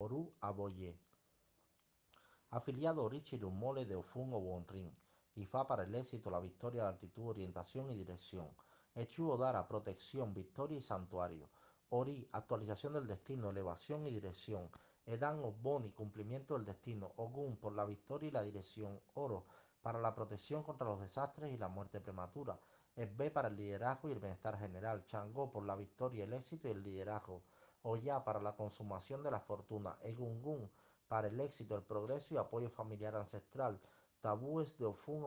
Oru Aboye. Afiliado Orichiru Mole de Ofun o Bonrin. Ifa para el éxito, la victoria, la actitud, orientación y dirección. Echu Odara, protección, victoria y santuario. Ori, actualización del destino, elevación y dirección. Edan Boni, cumplimiento del destino. Ogun, por la victoria y la dirección. Oro, para la protección contra los desastres y la muerte prematura. Esbe para el liderazgo y el bienestar general. Changó, por la victoria, el éxito y el liderazgo. Oya, para la consumación de la fortuna. Egungun, para el éxito, el progreso y apoyo familiar ancestral. Tabúes de Ofun